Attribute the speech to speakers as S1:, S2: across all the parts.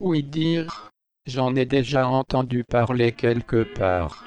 S1: Oui dire, j'en ai déjà entendu parler quelque part.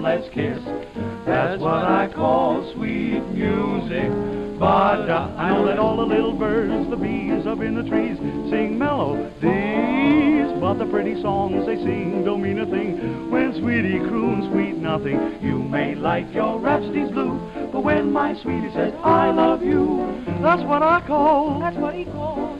S2: let's kiss. That's what I call sweet music. But uh, I know that all the little birds, the bees up in the trees, sing mellow melodies. But the pretty songs they sing don't mean a thing when sweetie croons sweet nothing. You may like your rhapsodies blue, but when my sweetie says I love you, that's what I call. That's what he calls.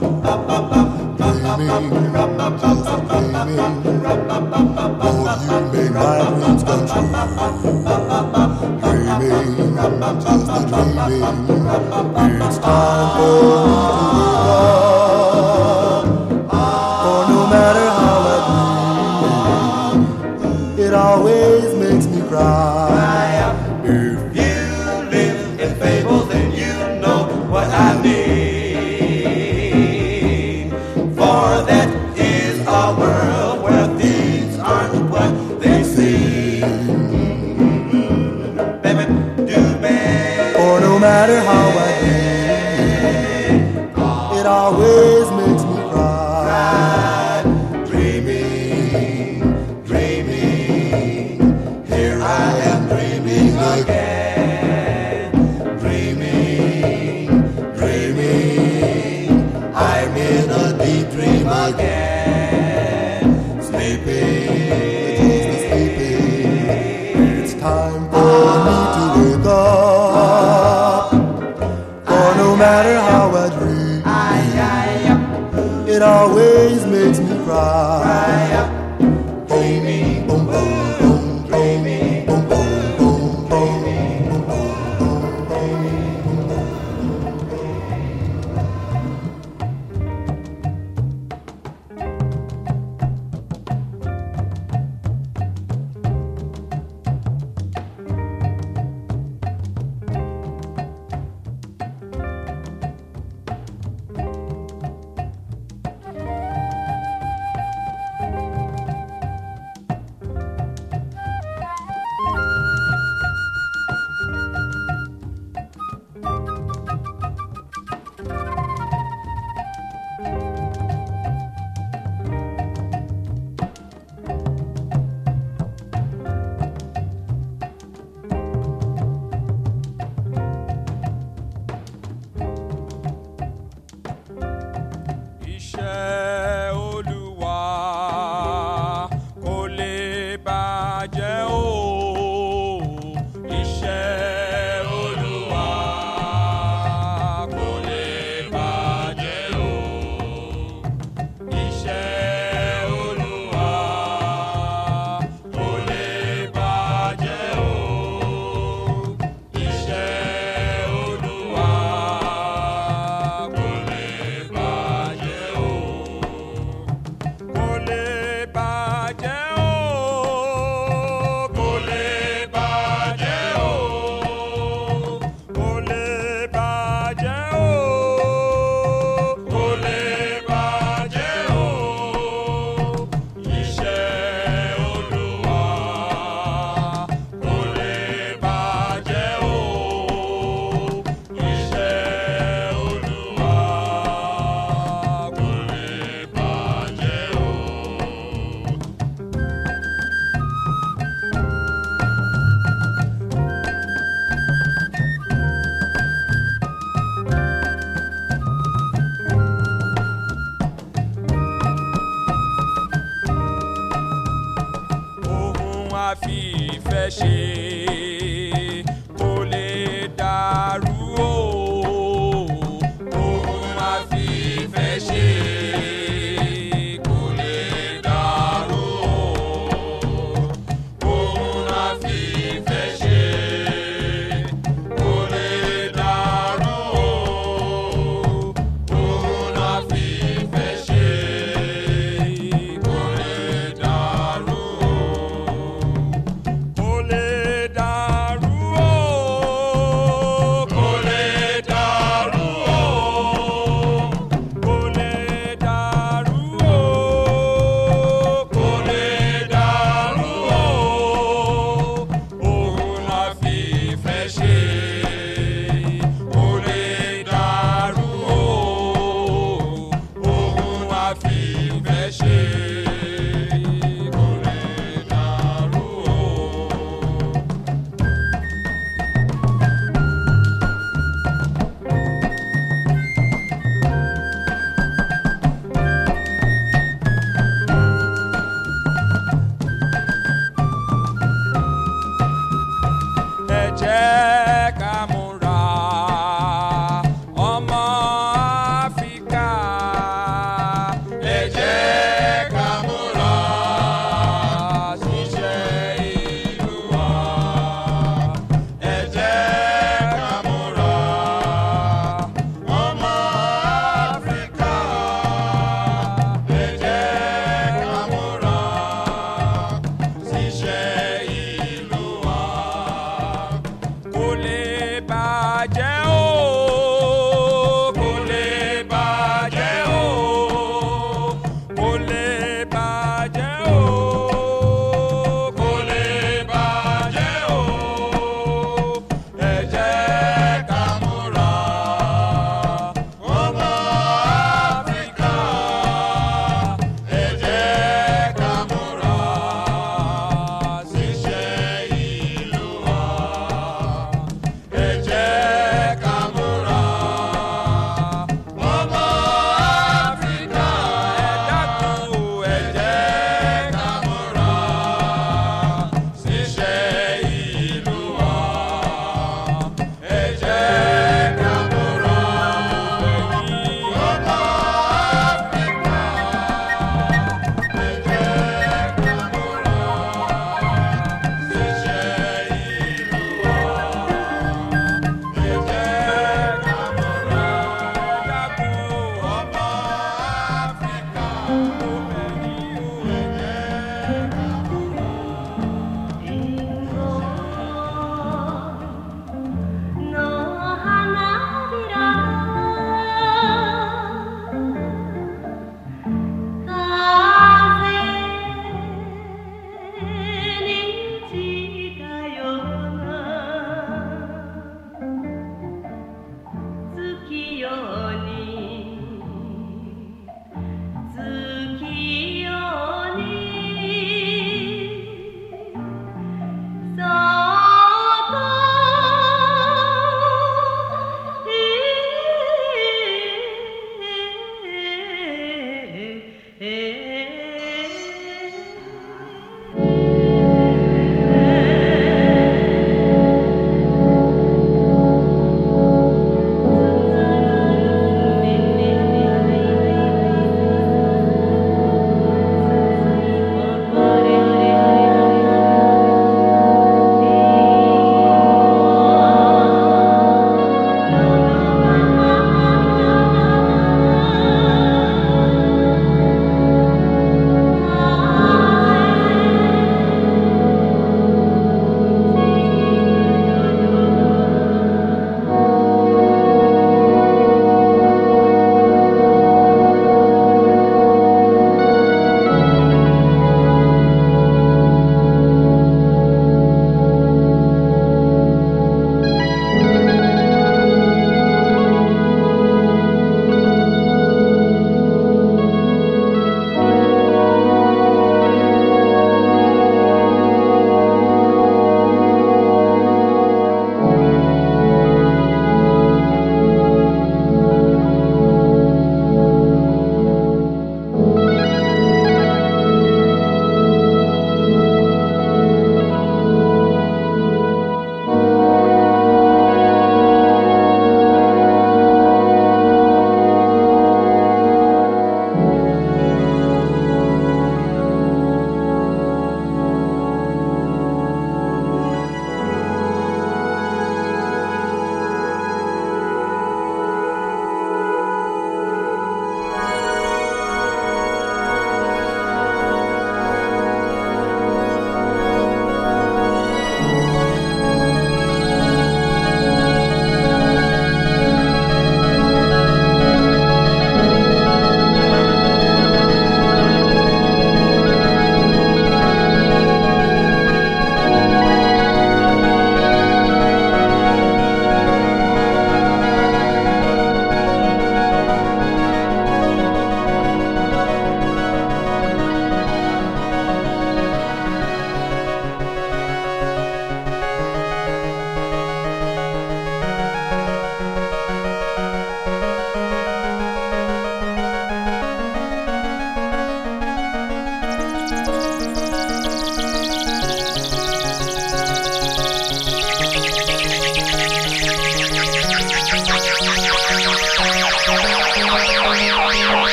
S3: fi.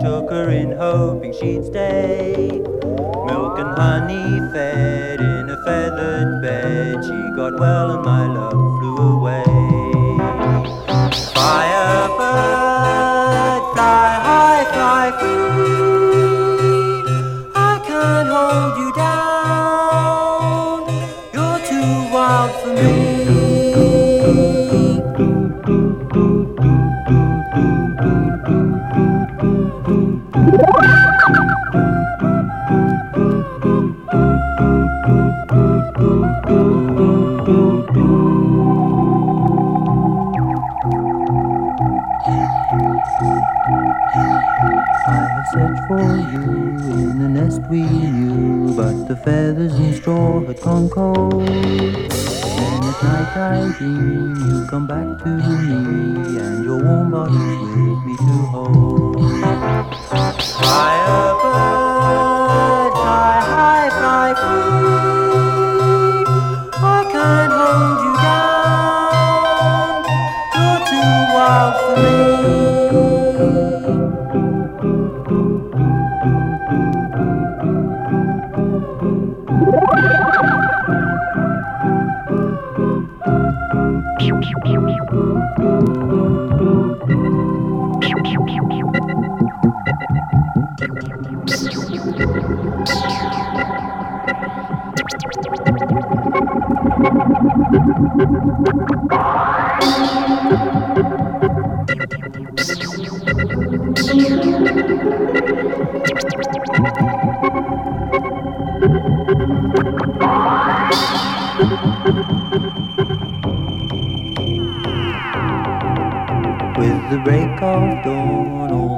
S4: took her in
S3: hoping she'd stay. Milk and
S4: honey fed in a
S5: feathered bed. She
S6: got well and my love flew away.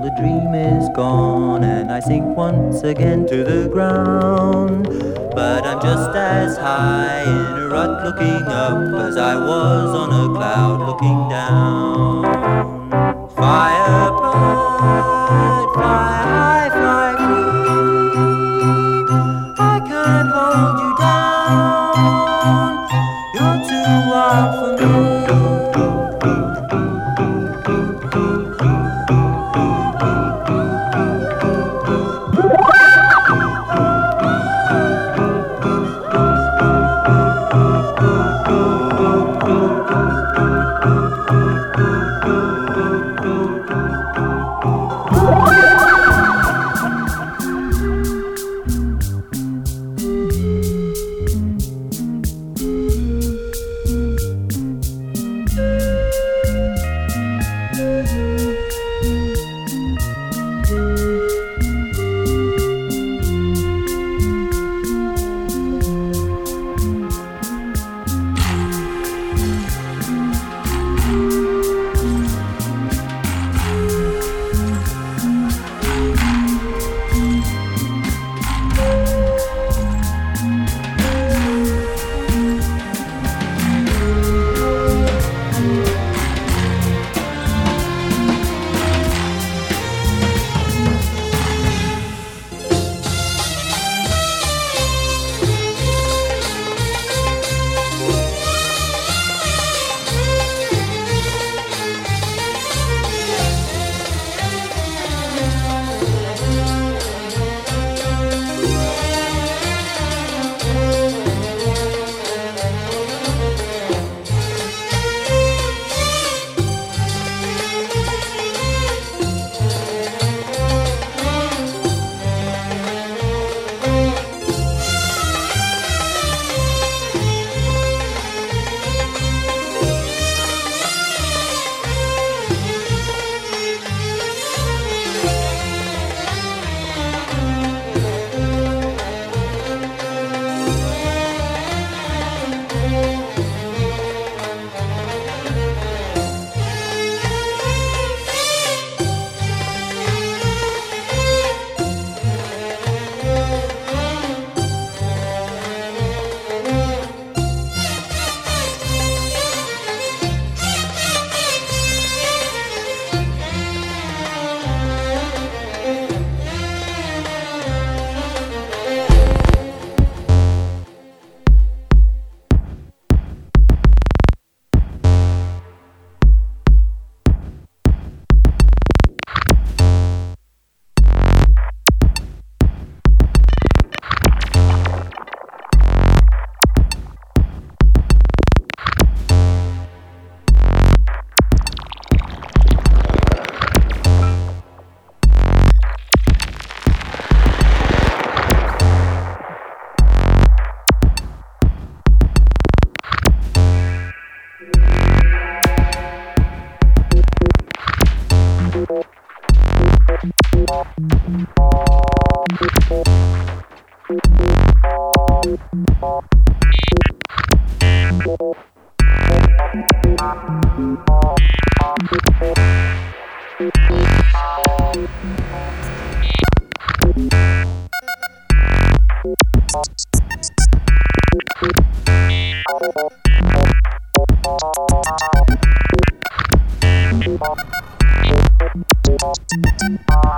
S6: the dream is gone and I sink once again to the ground. But I'm just as high in a rut looking up as I was on a cloud looking down. Firebird, fire. Thank you.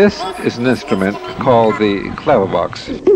S7: This is an instrument called the clavivox.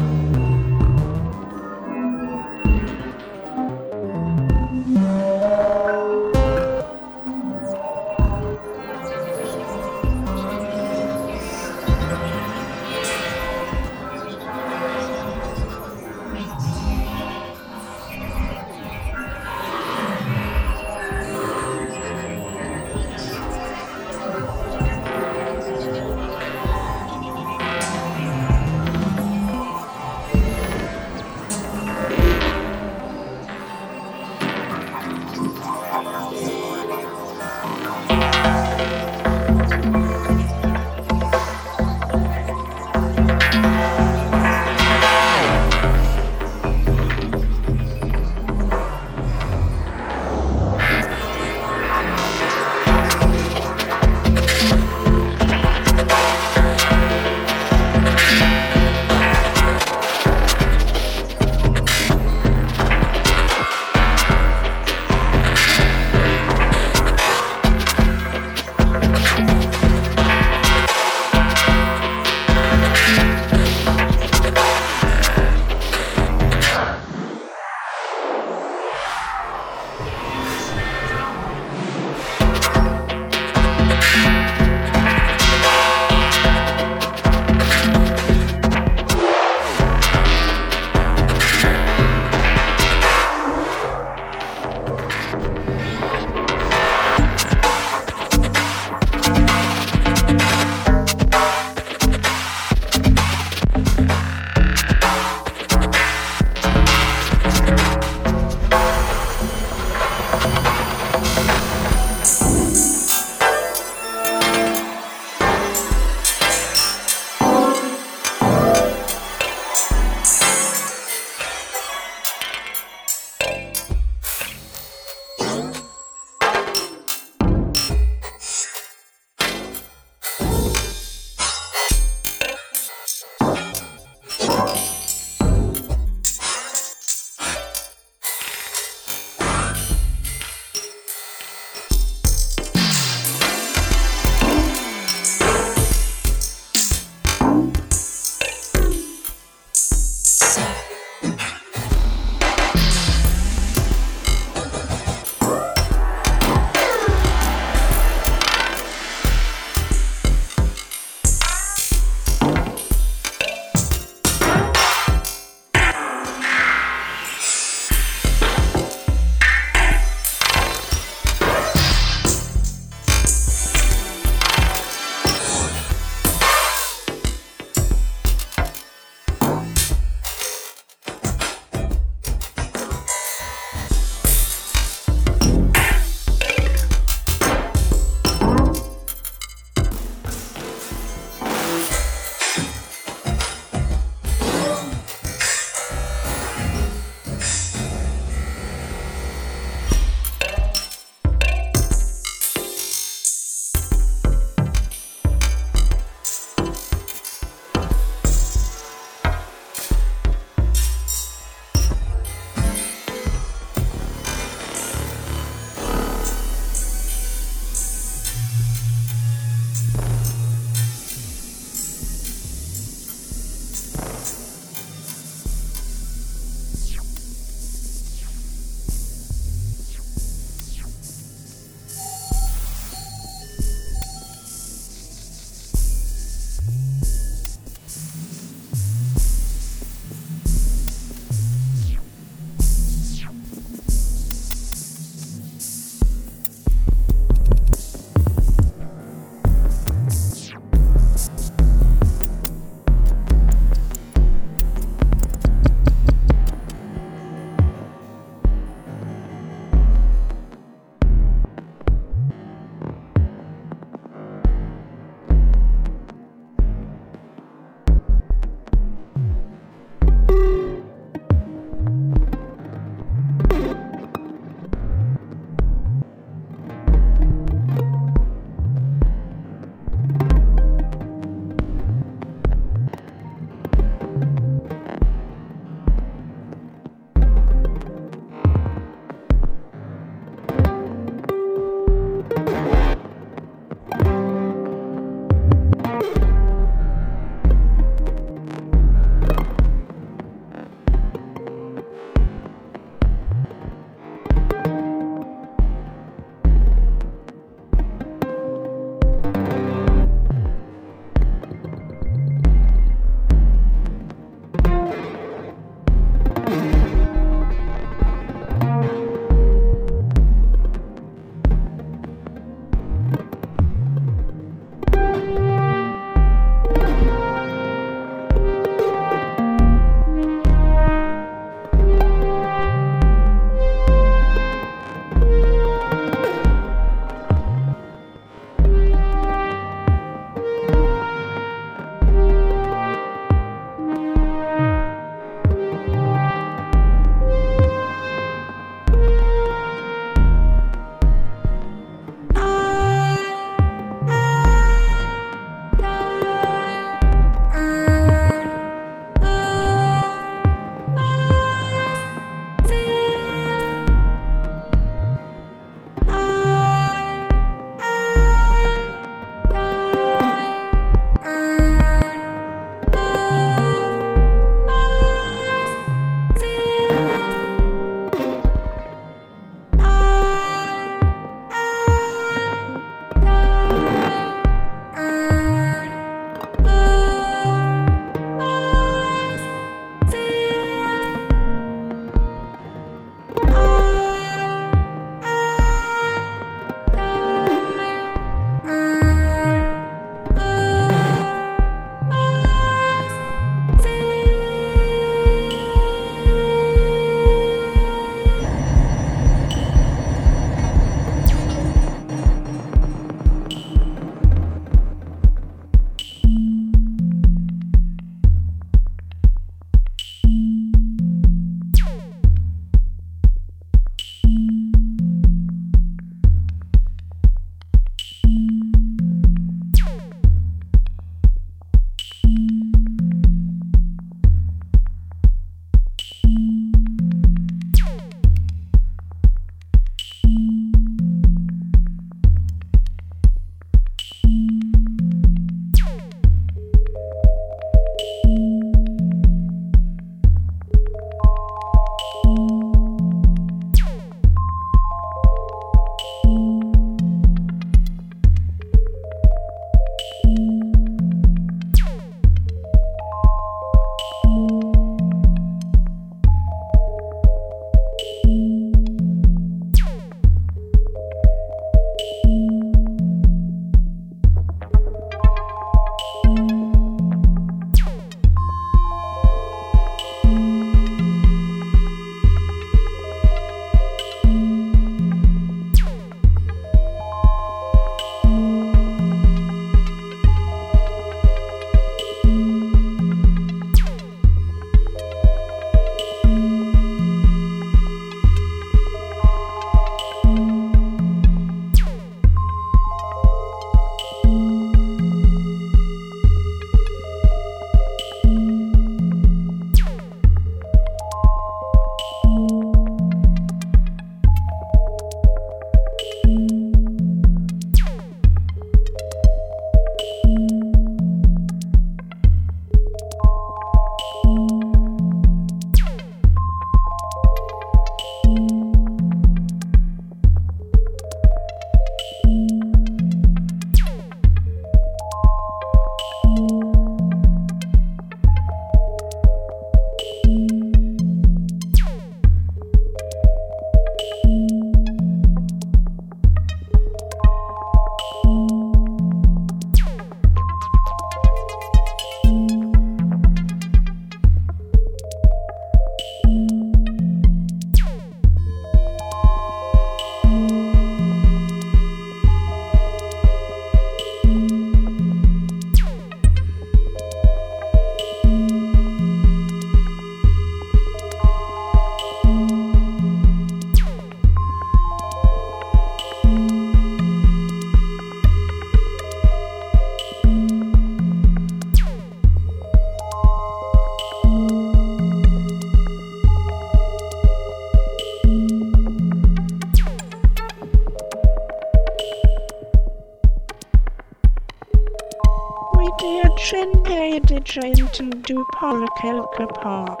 S8: Entendu parler